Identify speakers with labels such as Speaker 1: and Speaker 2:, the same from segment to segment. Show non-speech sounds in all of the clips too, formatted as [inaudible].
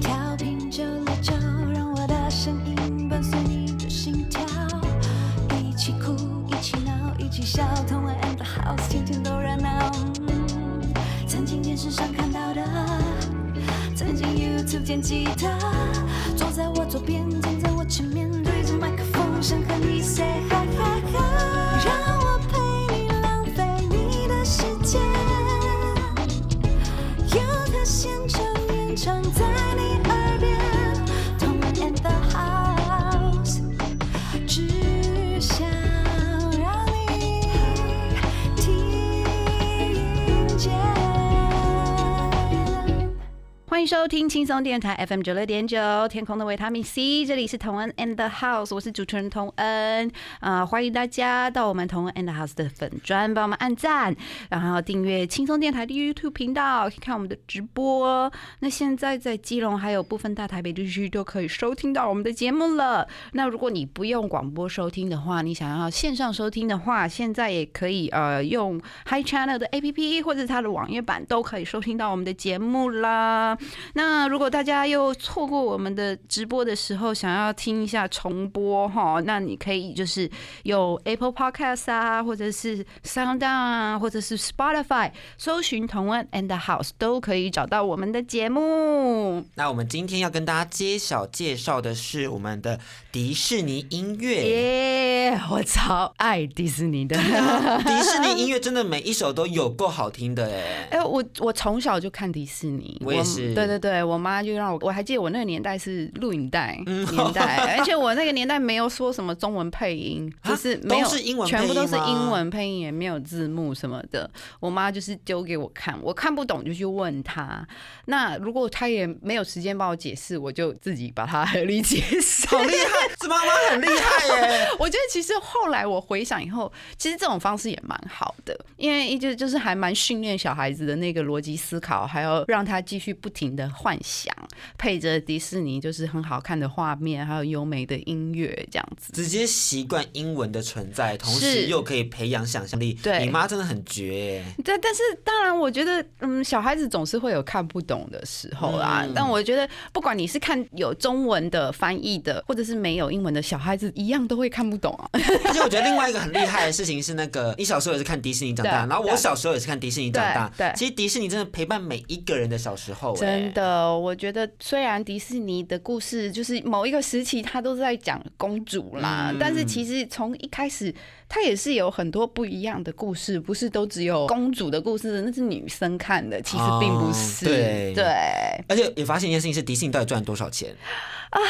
Speaker 1: 调频九六九，让我的声音伴随你的心跳，一起哭，一起闹，一起笑，同玩 and the house，天天都热闹。曾经电视上看到的，曾经 YouTube 见吉他，坐在我左边，
Speaker 2: 收听轻松电台 FM 九六点九，天空的维他命 C，这里是同恩 and the house，我是主持人同恩啊、欢迎大家到我们同恩 and the house 的粉砖，帮我们按赞，然后订阅轻松电台的 YouTube 频道，可以看我们的直播。那现在在基隆还有部分大台北地区都可以收听到我们的节目了。那如果你不用广播收听的话，你想要线上收听的话，现在也可以呃用 Hi Channel 的 APP 或者它的网页版都可以收听到我们的节目啦。那如果大家又错过我们的直播的时候，想要听一下重播哈，那你可以就是有 Apple Podcast 啊，或者是 Sound On 啊，或者是 Spotify 搜寻同恩 and the House 都可以找到我们的节目。
Speaker 3: 那我们今天要跟大家揭晓介绍的是我们的迪士尼音乐。
Speaker 2: 耶、我超爱迪士尼的。[laughs]
Speaker 3: 迪士尼音乐真的每一首都有够好听的哎。
Speaker 2: 哎、我我从小就看迪士尼，
Speaker 3: 我也是
Speaker 2: 对对对，我妈就让我，我还记得我那个年代是录影带、
Speaker 3: 嗯
Speaker 2: 年代，[laughs] 而且我那个年代没有说什么中文配音，就是没有
Speaker 3: 是英文
Speaker 2: 全部都是英文配音，也没有字幕什么的。我妈就是丢给我看，我看不懂就去问她。那如果她也没有时间帮我解释，我就自己把它合理解释。
Speaker 3: 好厉害，这妈妈很厉害耶！[laughs]
Speaker 2: 我觉得其实后来我回想以后，其实这种方式也蛮好的，因为一直就是还蛮训练小孩子的那个逻辑思考，还要让他继续不停的幻想，配着迪士尼就是很好看的画面，还有优美的音乐这样子。
Speaker 3: 直接习惯英文的存在，同时又可以培养想象力。
Speaker 2: 对
Speaker 3: 你妈真的很绝耶。
Speaker 2: 但但是当然，我觉得嗯，小孩子总是会有看不懂的时候啦。
Speaker 3: 嗯
Speaker 2: 但我觉得不管你是看有中文的翻译的，或者是没有英文的，小孩子一样都会看不懂啊。[laughs]
Speaker 3: 而且我觉得另外一个很厉害的事情是，那个你小时候也是看迪士尼长大，然后我小时候也是看迪士尼长大。
Speaker 2: 对对
Speaker 3: 其实迪士尼真的陪伴每一个人的小时候。哎
Speaker 2: 真。的，我觉得虽然迪士尼的故事就是某一个时期，它都是在讲公主啦，
Speaker 3: 嗯
Speaker 2: 但是其实从一开始，它也是有很多不一样的故事，不是都只有公主的故事，那是女生看的，其实并不是。
Speaker 3: 哦对
Speaker 2: 对，
Speaker 3: 而且也发现一件事情是，迪士尼到底赚多少钱啊？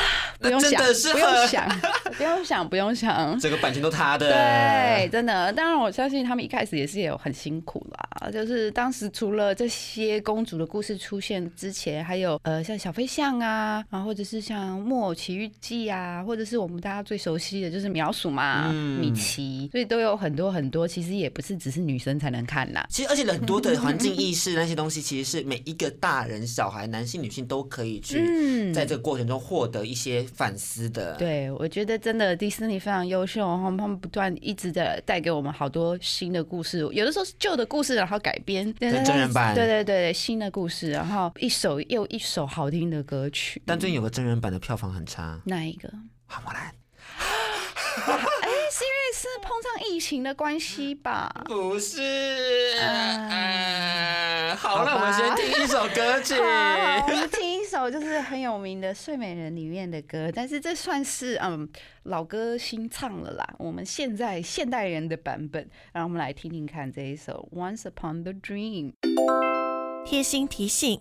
Speaker 2: 不用想，
Speaker 3: 真的是
Speaker 2: 不用想，[laughs] 不用想，不用想。
Speaker 3: 整个版权都他的。
Speaker 2: 对，，真的，当然我相信他们一开始也是有很辛苦啦。就是当时除了这些公主的故事出现之前，还有呃像小飞象啊，然后或者是像《木偶奇遇记》啊，或者是我们大家最熟悉的就是苗鼠嘛，
Speaker 3: 嗯。
Speaker 2: 米奇，所以都有很多很多，其实也不是只是女生才能看啦。
Speaker 3: 其实而且很多的环境意识那些东西，其实是每一个大人、小孩、男性、女性都可以去
Speaker 2: 嗯。
Speaker 3: 在这个过程中获得一些反思的。
Speaker 2: 对，我觉得真的迪士尼非常优秀，然后他们不断一直的带给我们好多新的故事，有的时候是旧的故事，然后改编。对
Speaker 3: 真人版。
Speaker 2: 对对对，新的故事，然后一首又一首好听的歌曲。
Speaker 3: 但最近有个真人版的票房很差，
Speaker 2: 那一个？
Speaker 3: 花木兰。[laughs]
Speaker 2: 哎，是因为是碰上疫情的关系吧？
Speaker 3: 不是，好，
Speaker 2: 好吧
Speaker 3: 那我们先听一首歌曲。
Speaker 2: 好，我们听一首就是很有名的《睡美人》里面的歌，但是这算是嗯老歌新唱了啦。我们现在现代人的版本，让我们来听听看这一首《Once Upon the Dream》。
Speaker 4: 贴心提醒：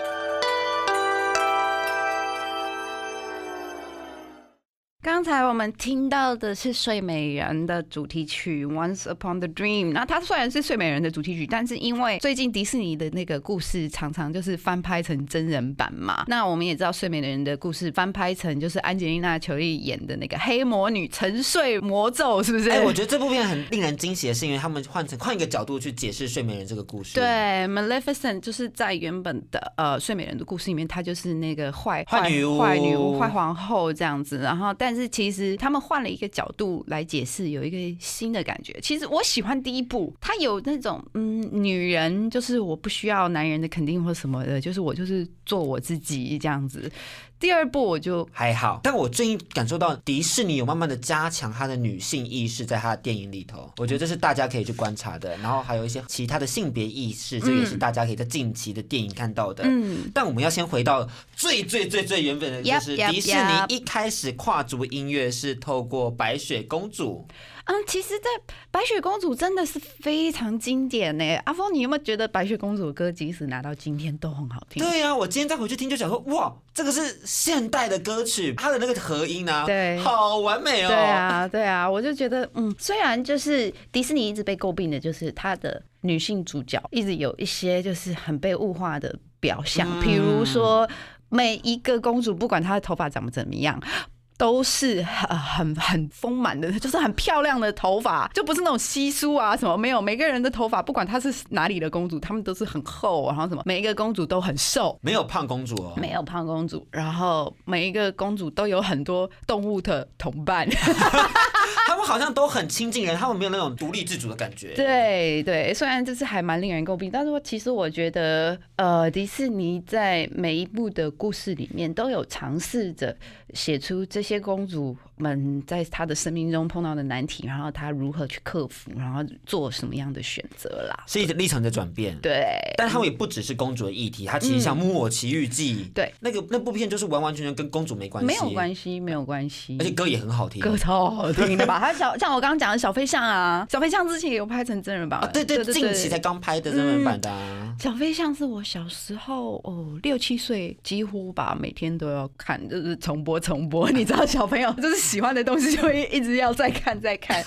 Speaker 2: 刚才我们听到的是《睡美人》的主题曲《Once Upon the Dream》。那它虽然是《睡美人》的主题曲，但是因为最近迪士尼的那个故事常常就是翻拍成真人版嘛。那我们也知道《睡美人》的故事翻拍成就是安吉丽娜·裘丽演的那个黑魔女沉睡魔咒，是不是？
Speaker 3: 哎、我觉得这部片很令人惊喜的是，因为他们换成换一个角度去解释睡美人这个故事。
Speaker 2: 对，，Maleficent 就是在原本的呃睡美人的故事里面，她就是那个坏
Speaker 3: 坏女巫
Speaker 2: 坏女巫、坏皇后这样子。然后，但但是其实他们换了一个角度来解释，有一个新的感觉。其实我喜欢第一部，它有那种嗯，女人就是我不需要男人的肯定或什么的，就是我就是做我自己这样子。第二部我就
Speaker 3: 还好，但我最近感受到迪士尼有慢慢的加强它的女性意识在它的电影里头，我觉得这是大家可以去观察的。然后还有一些其他的性别意识，这也是大家可以在近期的电影看到的。
Speaker 2: 嗯，
Speaker 3: 但我们要先回到最最最最原本的，就是迪士尼一开始跨足音乐是透过白雪公主。
Speaker 2: 嗯，其实，在白雪公主真的是非常经典呢。阿峰，你有没有觉得白雪公主的歌即使拿到今天都很好听？
Speaker 3: 对呀、我今天再回去听就想说，哇，这个是现代的歌曲，它的那个和音啊，
Speaker 2: 对
Speaker 3: 好完美哦。
Speaker 2: 对啊，对啊，我就觉得，嗯，虽然就是迪士尼一直被诟病的，就是它的女性主角一直有一些就是很被物化的表象，
Speaker 3: 嗯
Speaker 2: 比如说每一个公主，不管她的头发长得怎么样。都是很很很丰满的，就是很漂亮的头发，就不是那种稀疏啊什么没有。每个人的头发，不管她是哪里的公主，她们都是很厚，然后什么，每一个公主都很瘦，
Speaker 3: 没有胖公主哦，
Speaker 2: 没有胖公主，然后每一个公主都有很多动物的同伴。[laughs]
Speaker 3: 他们好像都很亲近人，他们没有那种独立自主的感觉。
Speaker 2: 对对，虽然这是还蛮令人诟病，但是我其实我觉得，呃，迪士尼在每一部的故事里面都有尝试着写出这些公主们在她的生命中碰到的难题，然后她如何去克服，然后做什么样的选择啦。
Speaker 3: 是一个历程的转变。。
Speaker 2: 对，
Speaker 3: 但他们也不只是公主的议题，它其实像《木偶奇遇记》
Speaker 2: 对
Speaker 3: 那个那部片就是完完全全跟公主没关系，
Speaker 2: 没有关
Speaker 3: 系，
Speaker 2: 没有关系，
Speaker 3: 而且歌也很好听。
Speaker 2: 歌超好听的吧？他小像我刚刚讲的小飞象啊，小飞象之前也有拍成真人版，
Speaker 3: 啊，对对，近期才刚拍的真人版的啊。
Speaker 2: 小飞象是我小时候哦，六七岁几乎吧，每天都要看，就是重播重播。[laughs] 你知道小朋友就是喜欢的东西就会一直要再看再看。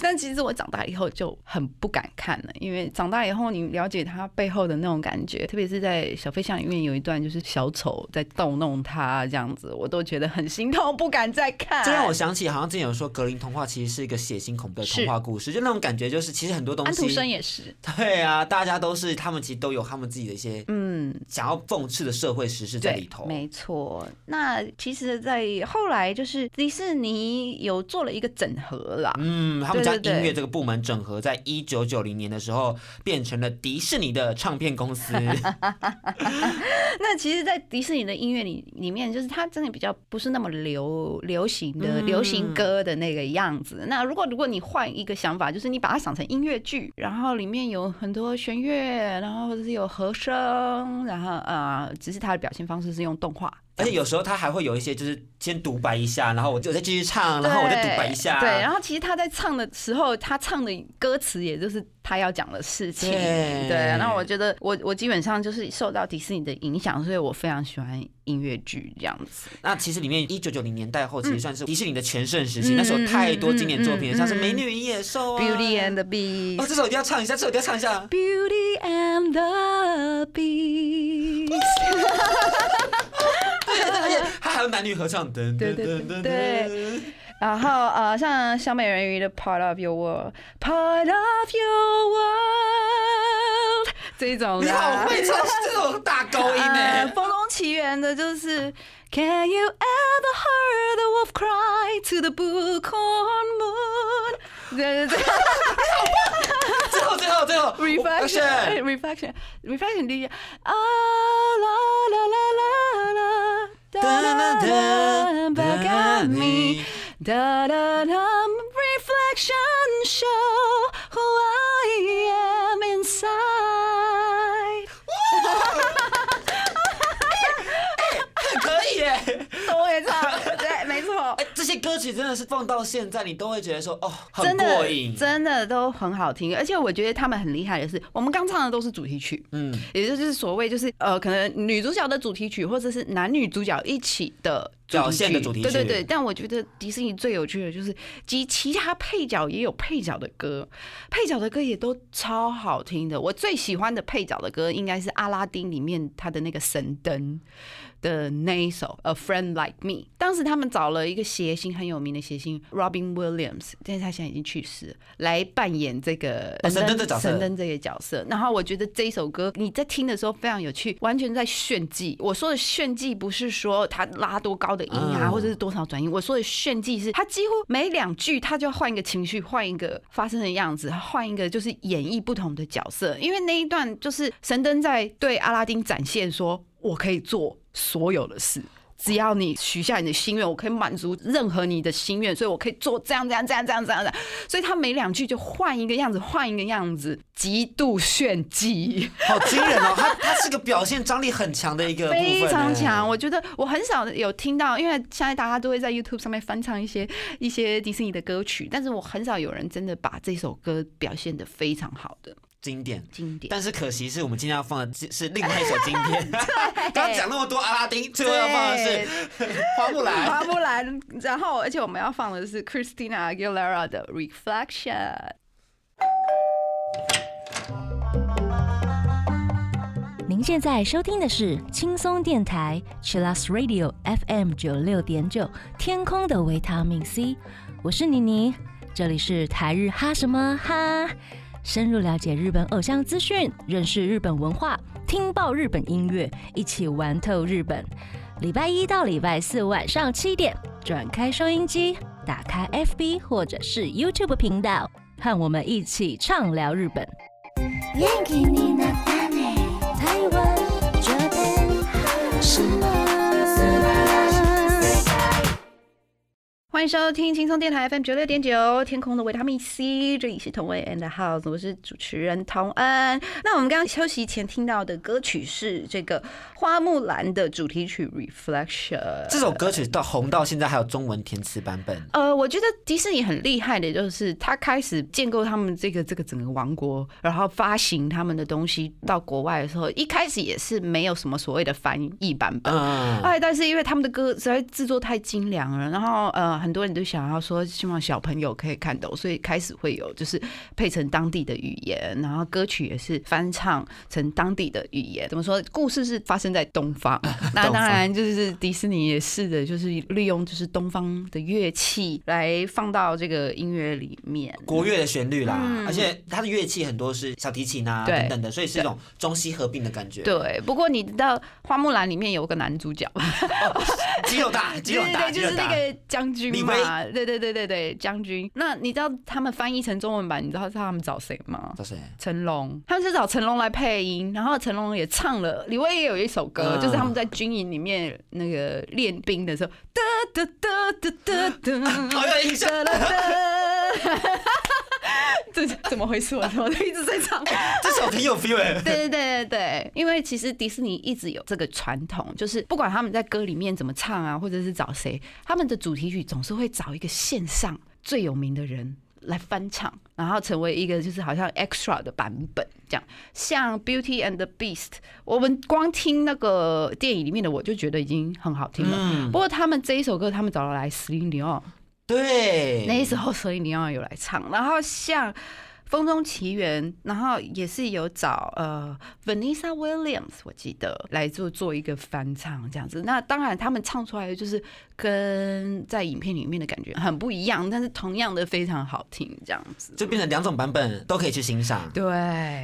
Speaker 2: 但其实我长大以后就很不敢看了，因为长大以后你了解他背后的那种感觉，特别是在小飞象里面有一段就是小丑在逗弄他这样子，我都觉得很心痛，不敢再看。
Speaker 3: 这让我想起，好像之前有说格林童话其实是一个血腥恐怖的童话故事，就那种感觉，就是其实很多东
Speaker 2: 安徒生，也是，
Speaker 3: 对啊，大家都是他们其实都有他们自己的一些
Speaker 2: 嗯，
Speaker 3: 想要讽刺的社会时事在里头。
Speaker 2: 没错。那其实，在后来就是迪士尼有做了一个整合啦。
Speaker 3: 嗯，他们将音乐这个部门整合，在一九九零年的时候，变成了迪士尼的唱片公司。[laughs]
Speaker 2: 那其实，在迪士尼的音乐里里面，就是它真的比较不是那么流流行的、
Speaker 3: 嗯
Speaker 2: 流行歌的那个样子。那如果如果你换一个想法，就是你把它想成音乐剧，然后里面有很多弦乐，然后或者是有和声，然后呃，只是它的表现方式是用动画。
Speaker 3: 而且有时候他还会有一些，就是先独白一下，然后我就再继续唱，然后我再独白一下。
Speaker 2: 对，然后其实他在唱的时候，他唱的歌词也就是他要讲的事情。
Speaker 3: 对
Speaker 2: 对，然后我觉得我我基本上就是受到迪士尼的影响，所以我非常喜欢音乐剧这样子。
Speaker 3: 那其实里面一九九零年代后，其实算是迪士尼的全盛时期，
Speaker 2: 嗯
Speaker 3: 那时候太多经典作品，
Speaker 2: 嗯嗯
Speaker 3: 像是《美女与野兽》啊
Speaker 2: ，Beauty and the Beast，
Speaker 3: 哦，这首一定要唱一下，这首一定要唱一下。
Speaker 2: Beauty and the
Speaker 3: 它 [laughs] 还有男女合唱，噔
Speaker 2: 对对对
Speaker 3: 噔噔
Speaker 2: 对。然后呃，像小美人鱼的 Part of Your World，Part of Your World 这种的
Speaker 3: 你好会唱这种大高音
Speaker 2: 呃
Speaker 3: 呢。
Speaker 2: 风中奇缘的就是 Can you ever hear the wolf cry to the bullcorn moon？对对对
Speaker 3: 最后最后最后
Speaker 2: ，reflection reflection reflection 第一啊啦啦啦啦啦哒啦哒 back at me da da da reflection show
Speaker 3: 真的是放到现在，你都会觉得说，哦，很过瘾。
Speaker 2: 真的都很好听，而且我觉得他们很厉害的是，我们刚唱的都是主题曲，
Speaker 3: 嗯，
Speaker 2: 也就是所谓就是呃，可能女主角的主题曲，或者是男女主角一起的
Speaker 3: 表现的主题曲
Speaker 2: 对对对。但我觉得迪士尼最有趣的就是，及其他配角也有配角的歌，配角的歌也都超好听的。我最喜欢的配角的歌应该是阿拉丁里面他的那个神灯。的那一首《A Friend Like Me》，当时他们找了一个谐星很有名的谐星 Robin Williams，但是他现在已经去世，来扮演这个
Speaker 3: 哦神灯的角色
Speaker 2: 神灯这个角色。然后我觉得这一首歌你在听的时候非常有趣，完全在炫技。我说的炫技不是说他拉多高的的音啊，
Speaker 3: 嗯
Speaker 2: 或者是多少转音。我说的炫技是，他几乎每两句他就要换一个情绪，换一个发生的样子，换一个就是演绎不同的角色。因为那一段就是神灯在对阿拉丁展现说，我可以做所有的事。只要你许下你的心愿，我可以满足任何你的心愿，所以我可以做这样这样这样这样这样的。所以他每两句就换一个样子，换一个样子，极度炫技。
Speaker 3: 好惊人哦！他他是个表现张力很强的一个部分
Speaker 2: 非常强。
Speaker 3: 欸
Speaker 2: 我觉得我很少有听到，因为现在大家都会在 YouTube 上面翻唱一些一些迪士尼的歌曲，但是我很少有人真的把这首歌表现的非常好的
Speaker 3: 经典。
Speaker 2: 经典。
Speaker 3: 但是可惜是我们今天要放的是是另外一首经典。[laughs] 刚刚讲那么多阿拉丁，最后要放的是花木兰。
Speaker 2: 花木兰，然后而且我们要放的是 Christina Aguilera 的 Reflection。
Speaker 5: 您现在收听的是轻松电台 Chillus Radio FM 九六点九，天空的维他命 C，我是妮妮，这里是台日哈什么哈，深入了解日本偶像资讯，认识日本文化，听爆日本音乐，一起玩透日本。礼拜一到礼拜四晚上七点，转开收音机，打开 FB 或者是 YouTube 频道，和我们一起畅聊日本。
Speaker 1: 元気になったね台湾
Speaker 2: 欢迎收听轻松电台 FM 九六点九，天空的维他命 C，这里是同位 and house，我是主持人同恩。那我们刚刚休息前听到的歌曲是这个花木兰的主题曲 Reflection。
Speaker 3: 这首歌曲到红到现在还有中文填词版本。
Speaker 2: 呃，我觉得迪士尼很厉害的，就是他开始建构他们这个这个整个王国，然后发行他们的东西到国外的时候，一开始也是没有什么所谓的翻译版本。
Speaker 3: 嗯，
Speaker 2: 哎，但是因为他们的歌实在制作太精良了，然后呃，很多人都想要说希望小朋友可以看懂，所以开始会有就是配成当地的语言，然后歌曲也是翻唱成当地的语言。怎么说？故事是发生在东方，[laughs] 那当然就是迪士尼也是的，就是利用就是东方的乐器来放到这个音乐里面。
Speaker 3: 国乐的旋律啦，
Speaker 2: 嗯
Speaker 3: 而且它的乐器很多是小提琴啊等等的，所以是一种中西合并的感觉。，
Speaker 2: 对，不过你知道《花木兰》里面有个男主角，
Speaker 3: 肌肉大，[laughs] 肌肉大，
Speaker 2: 就是那。个将军
Speaker 3: 李
Speaker 2: 威，对对对对对，将军。那你知道他们翻译成中文版，你知道是他们找谁吗？
Speaker 3: 找谁？
Speaker 2: 成龙，他们是找成龙来配音，然后成龙也唱了，李威也有一首歌，
Speaker 3: 嗯
Speaker 2: 就是他们在军营里面那个练兵的时候，哒哒哒哒哒哒，[laughs]
Speaker 3: 好有印象。[laughs]
Speaker 2: 这怎么回事？我怎么一直在唱？
Speaker 3: 这首挺有 feel 哎。
Speaker 2: 对对对对对，因为其实迪士尼一直有这个传统，就是不管他们在歌里面怎么唱啊，或者是找谁，他们的主题曲总是会找一个线上最有名的人来翻唱，然后成为一个就是好像 extra 的版本这样。像 Beauty and the Beast，我们光听那个电影里面的我就觉得已经很好听了。
Speaker 3: 嗯
Speaker 2: 不，过他们这一首歌，他们找了来 Celine Dion，
Speaker 3: 对，
Speaker 2: 那时候所以你要有来唱，然后像《风中奇缘》，然后也是有找呃 Vanessa Williams，我记得来做做一个翻唱这样子。那当然他们唱出来的就是跟在影片里面的感觉很不一样，但是同样的非常好听这样子。
Speaker 3: 就变成两种版本都可以去欣赏。
Speaker 2: 对，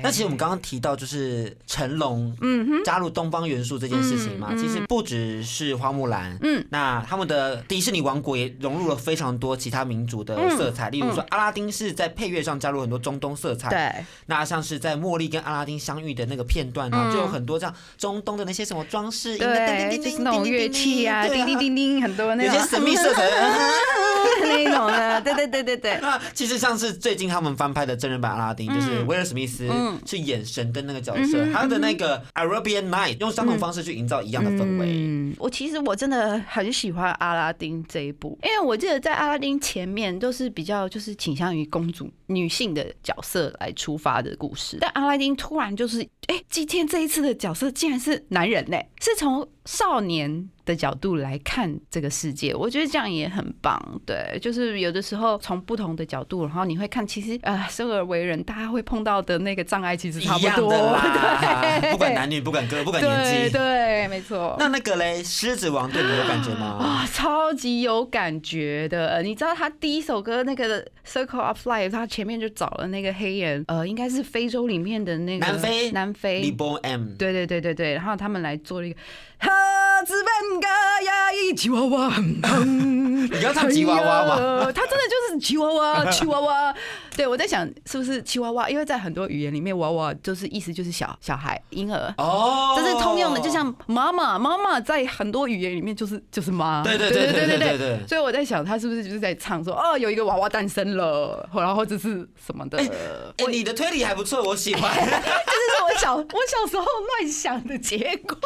Speaker 3: 那其实我们刚刚提到，就是成龙
Speaker 2: 嗯哼，
Speaker 3: 加入东方元素这件事情嘛，其实不只是花木兰，
Speaker 2: 嗯，
Speaker 3: 那他们的迪士尼王国也融入了非常多其他民族的色彩，例如说阿拉丁是在配乐上加入很多中东色彩，
Speaker 2: 对，
Speaker 3: 那像是在茉莉跟阿拉丁相遇的那个片段呢，
Speaker 2: 嗯。
Speaker 3: 就有很多这样中东的那些什么装饰音，
Speaker 2: 对，就是那种乐器啊，叮叮叮叮，很多那
Speaker 3: 些神秘色彩。[laughs]
Speaker 2: 那种的，对对对对对。
Speaker 3: 那其实像是最近他们翻拍的真人版阿拉丁，就是威尔史密斯
Speaker 2: 嗯。
Speaker 3: 去演神灯那个角
Speaker 2: 嗯
Speaker 3: 色，他的那个 Arabian Night 用相同方式去营造一样的氛围。
Speaker 2: 嗯，我其实我真的很喜欢阿拉丁这一部，因为我记得在阿拉丁前面都是比较就是倾向于公主女性的角色来出发的故事，但阿拉丁突然就是，哎、今天这一次的角色竟然是男人呢、是从少年的角度来看这个世界，我觉得这样也很棒。对，就是有的时候从不同的角度，然后你会看，其实呃，生而为人，大家会碰到的那个障碍其实差不多，[laughs] 对，
Speaker 3: 不管男女，不管哥，不管年
Speaker 2: 对
Speaker 3: 纪。
Speaker 2: 对，没错。
Speaker 3: 那那个嘞，狮子王对你有感觉吗？
Speaker 2: 啊，超级有感觉的！你知道他第一首歌那个《Circle of Life》，他前面就找了那个黑人，呃，应该是非洲里面的那个
Speaker 3: 南非
Speaker 2: 南非
Speaker 3: l i b o M，
Speaker 2: 对对对对对，然后他们来做了一个哈兹本嘎呀一吉娃娃，你
Speaker 3: 要唱吉娃娃吗
Speaker 2: 他真的就是吉娃娃，[laughs] 吉娃娃。对，我在想是不是吉娃娃，因为在很多语言里面，娃娃就是意思就是小小孩、婴儿。
Speaker 3: 哦，
Speaker 2: 这是通用的，就像妈妈，妈妈在很多语言里面就是就是妈。
Speaker 3: 对对对对对对对。
Speaker 2: 所以我在想，他是不是就是在唱说，哦，有一个娃娃诞生了，然后或者是什么的。
Speaker 3: 哎，你的推理还不错，我喜欢。[laughs]
Speaker 2: 这是我小我小时候乱想的结果。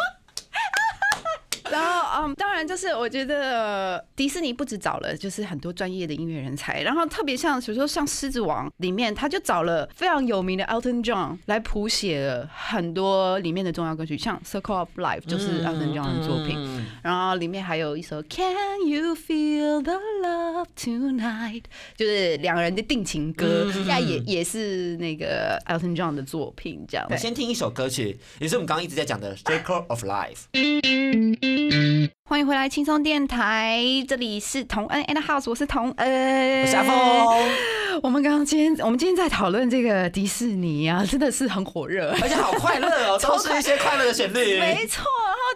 Speaker 2: 然后，嗯，当然就是我觉得迪士尼不止找了就是很多专业的音乐人才，然后特别像比如说像《狮子王》里面，他就找了非常有名的 Elton John 来谱写了很多里面的重要歌曲，像《Circle of Life》就是 Elton John 的作品，然后里面还有一首《Can You Feel the Love Tonight》，就是两个人的定情歌，那也也是那个 Elton John 的作品。这样，
Speaker 3: 我先听一首歌曲，也是我们刚刚一直在讲的《Circle of Life》。
Speaker 2: 欢迎回来，轻松电台，这里是同恩 and house，我是同恩，
Speaker 3: 我是阿峰。
Speaker 2: 我们刚刚今天，我们今天在讨论这个迪士尼啊，真的是很火热，
Speaker 3: 而且好快乐哦，都是一些快乐的旋律。[laughs]
Speaker 2: 没错，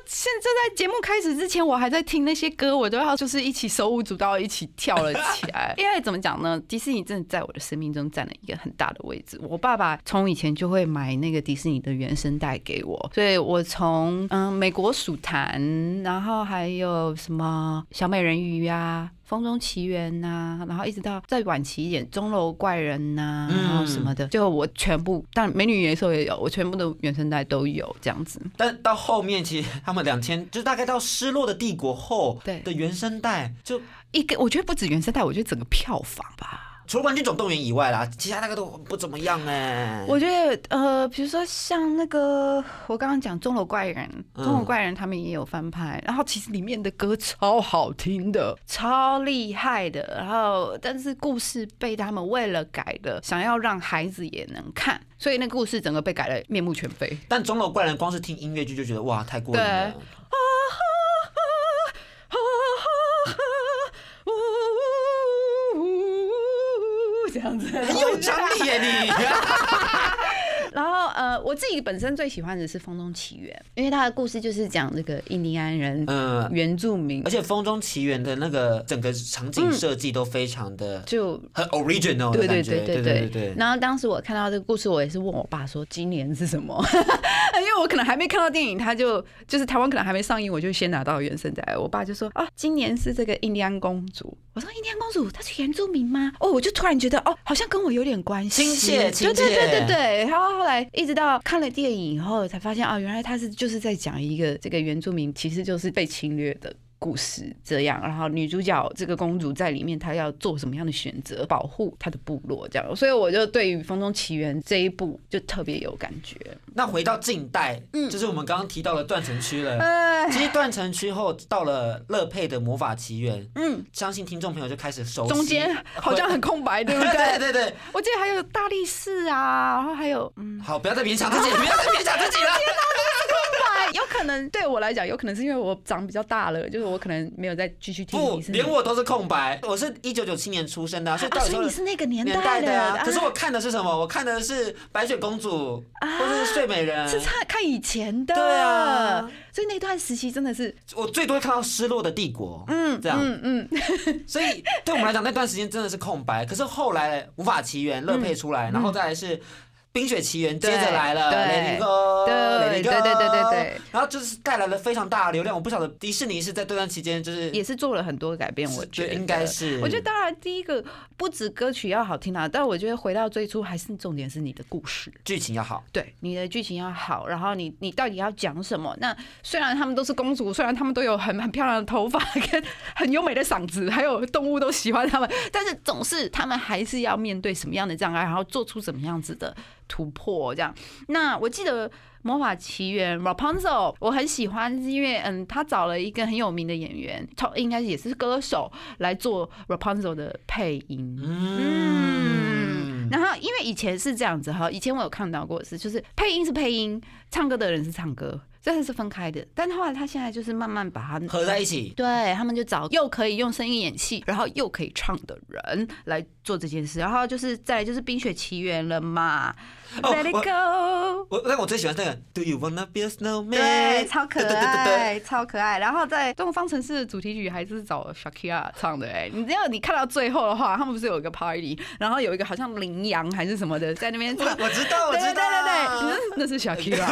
Speaker 2: 现在在节目开始之前，我还在听那些歌，我都要就是一起手舞足蹈，一起跳了起来。[laughs] 因为怎么讲呢？迪士尼真的在我的生命中占了一个很大的位置。我爸爸从以前就会买那个迪士尼的原声带给我，所以我从嗯美国鼠谭，然后还有什么小美人鱼呀。风中奇缘呐，然后一直到再晚期一点，钟楼怪人呐，然后什么的，就我全部，但美女野兽也有，我全部的原声带都有这样子。
Speaker 3: 但到后面，其实他们两千，就大概到失落的帝国后，
Speaker 2: 对
Speaker 3: 的原声带，就
Speaker 2: 一个，我觉得不止原声带，我觉得整个票房吧。
Speaker 3: 除了《玩具总动员》以外啦，其他那个都不怎么样哎。
Speaker 2: 我觉得呃，比如说像那个我刚刚讲《钟楼怪人》，《钟楼怪人》他们也有翻拍，然后其实里面的歌超好听的，超厉害的。然后但是故事被他们为了改的，想要让孩子也能看，所以那故事整个被改了面目全非。
Speaker 3: 但《钟楼怪人》光是听音乐剧就觉得哇，太过瘾了。
Speaker 2: 样子。
Speaker 3: 很有张力耶 [laughs] 你。
Speaker 2: 然后呃，我自己本身最喜欢的是《风中奇缘》，因为它的故事就是讲那个印第安人，嗯，原住民，
Speaker 3: 而且《风中奇缘》的那个整个场景设计都非常的
Speaker 2: 就
Speaker 3: 很 original
Speaker 2: 对对对
Speaker 3: 对对。对。
Speaker 2: 然后当时我看到这个故事，我也是问我爸说今年是什么，因 [laughs] 为我可能还没看到电影，他就就是台湾可能还没上映，我就先拿到原声带。我爸就说啊，今年是这个印第安公主。我说印第安公主她是原住民吗？哦，我就突然觉得哦，好像跟我有点关系，
Speaker 3: 亲切亲
Speaker 2: 切。对对对对对。然后后来一直到看了电影以后，才发现啊，原来他是就是在讲一个这个原住民其实就是被侵略的。故事这样，然后女主角这个公主在里面，她要做什么样的选择，保护她的部落这样，所以我就对于《风中奇缘》这一部就特别有感觉。
Speaker 3: 那回到近代，嗯，就是我们刚刚提到的断层区了。其实断层区后到了乐佩的魔法奇缘，嗯，相信听众朋友就开始熟悉。
Speaker 2: 中间好像很空白，对不对？[laughs]
Speaker 3: 对对对，
Speaker 2: 我记得还有大力士啊，然后还有嗯，
Speaker 3: 好，不要再勉强自己，不要再勉强自己了。
Speaker 2: 有可能对我来讲，有可能是因为我长比较大了，就是我可能没有再继续听。
Speaker 3: 不，连我都是空白。我是一九九七年出生的，所以到
Speaker 2: 所以你是那个年
Speaker 3: 代
Speaker 2: 的
Speaker 3: 啊。可是我看的是什么？我看的是白雪公主，或者是睡美人，
Speaker 2: 是看看以前的。
Speaker 3: 对啊，
Speaker 2: 所以那段时期真的是
Speaker 3: 我最多看到失落的帝国。嗯，这样，嗯嗯。[laughs] 所以对我们来讲，那段时间真的是空白。可是后来无法奇缘乐佩出来，然后再来是。冰雪奇缘接着来了，雷尼哥，对，
Speaker 2: 对对对对对，
Speaker 3: 然后就是带来了非常大的流量。我不晓得迪士尼是在这段期间就是
Speaker 2: 也是做了很多改变，我觉得
Speaker 3: 应该是。
Speaker 2: 我觉得当然第一个不止歌曲要好听啊，但我觉得回到最初还是重点是你的故事，
Speaker 3: 剧情要好。
Speaker 2: 对，你的剧情要好，然后你你到底要讲什么？那虽然他们都是公主，虽然他们都有很很漂亮的头发 [laughs] 跟很优美的嗓子，还有动物都喜欢他们，但是总是他们还是要面对什么样的障碍，然后做出什么样子的。突破这样，那我记得《魔法奇缘》Rapunzel，我很喜欢，是因为嗯，他找了一个很有名的演员，他应该也是歌手来做 Rapunzel 的配音。嗯，然后因为以前是这样子哈，以前我有看到过是，就是配音是配音，唱歌的人是唱歌。真的是分开的。但后来他现在就是慢慢把它
Speaker 3: 合在一起。
Speaker 2: 对他们就找又可以用声音演戏，然后又可以唱的人来做这件事。然后就是再来就是《冰雪奇缘》了嘛
Speaker 3: 哦
Speaker 2: ，Let it go。
Speaker 3: 我但我最喜欢那个 Do you wanna be a snowman？
Speaker 2: 对，超可
Speaker 3: 爱对
Speaker 2: 超可爱。然后在《东方城市》的主题曲还是找 Shakira 唱的哎、你只要你看到最后的话，他们不是有一个 party，然后有一个好像羚羊还是什么的在那边唱。
Speaker 3: 我知道，我知道，
Speaker 2: 对对对，那是 Shakira，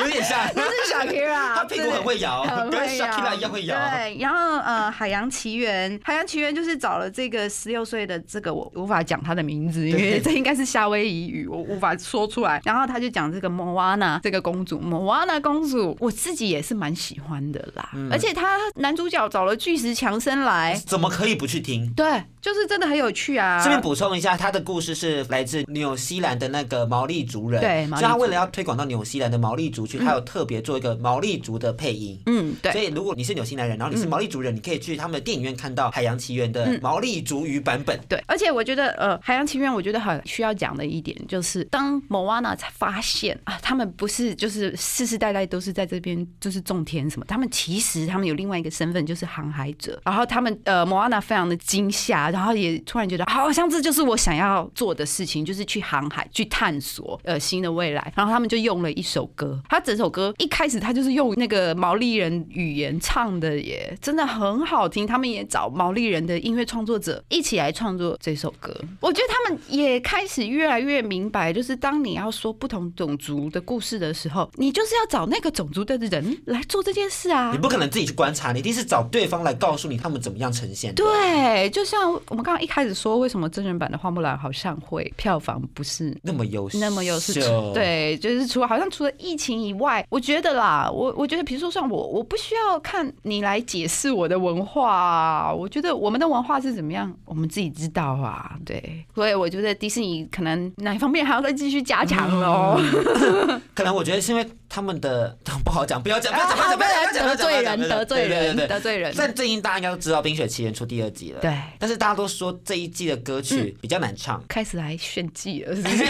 Speaker 3: 有点像。[laughs]
Speaker 2: 那是 Shakira，[laughs]
Speaker 3: 他屁股很会摇，
Speaker 2: 很
Speaker 3: 跟
Speaker 2: 会摇
Speaker 3: Shakira 一样会摇。
Speaker 2: 对，然后呃，《海洋奇缘》，《海洋奇缘》就是找了这个十六岁的这个，我无法讲他的名字，因为这应该是夏威夷语，我无法说出来。然后他就讲这个莫瓦娜这个公主，莫瓦娜公主，我自己也是蛮喜欢的啦。
Speaker 3: 嗯
Speaker 2: 而且他男主角找了巨石强森来，
Speaker 3: 怎么可以不去听？
Speaker 2: 对，就是真的很有趣啊。
Speaker 3: 这边补充一下，他的故事是来自纽西兰的那个毛利族人，
Speaker 2: 对
Speaker 3: 所以他为了要推广到纽西兰的毛利族区，他有特别做一个毛利族的配音。
Speaker 2: 嗯，对
Speaker 3: 所。以，如果你是纽西兰人，然后你是毛利族人，你可以去他们的电影院看到《海洋奇缘》的毛利族语版本。
Speaker 2: 对，而且我觉得，呃，《海洋奇缘》我觉得很需要讲的一点就是，当莫瓦娜才发现啊，他们不是就是世世代代都是在这边就是种田什么，他们其实他们有另外一个身份就是航海者。然后他们呃，莫瓦娜非常的惊吓，然后也突然觉得，好像这就是我想要做的事情，就是去航海，去探索呃新的未来。然后他们就用了一首歌，他整首歌一开始他就是用那个毛利人语言唱的耶，真的很好听。他们也找毛利人的音乐创作者一起来创作这首歌。我觉得他们也开始越来越明白，就是当你要说不同种族的故事的时候，你就是要找那个种族的人来做这件事啊
Speaker 3: 你。不可能自己去观察，你一定是找对方来告诉你他们怎么样呈现的。
Speaker 2: 对，就像我们刚刚一开始说，为什么真人版的花木兰好像会票房不是
Speaker 3: 那么优秀，
Speaker 2: 那么优秀对，就是除了好像除了疫情以外，我觉得啦，我我觉得比如说像我，我不需要看你来解释我的文化，我觉得我们的文化是怎么样，我们自己知道啊，对，所以我觉得迪士尼可能哪方面还要再继续加强喽。[laughs]
Speaker 3: 可能我觉得是因为他们的 [laughs] 不好讲，不要讲，不要讲，不要讲，不要讲，要讲，
Speaker 2: 得罪人，得罪人，得罪人。
Speaker 3: 但最近大家应该都知道《冰雪奇缘》出第二季了，
Speaker 2: 对，
Speaker 3: 但是大家都说这一季的歌曲比较难唱
Speaker 2: 开始来炫技了，是不是？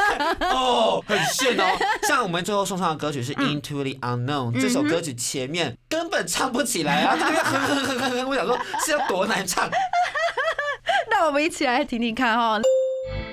Speaker 2: [laughs]
Speaker 3: 哦，很炫哦。[laughs] 像我们最后送上的歌曲是《Into the Unknown》，这首歌曲前面根本唱不起来啊，大家哼哼哼哼哼，我想说是要多难唱。
Speaker 2: 那我们一起来听听看哈、哦。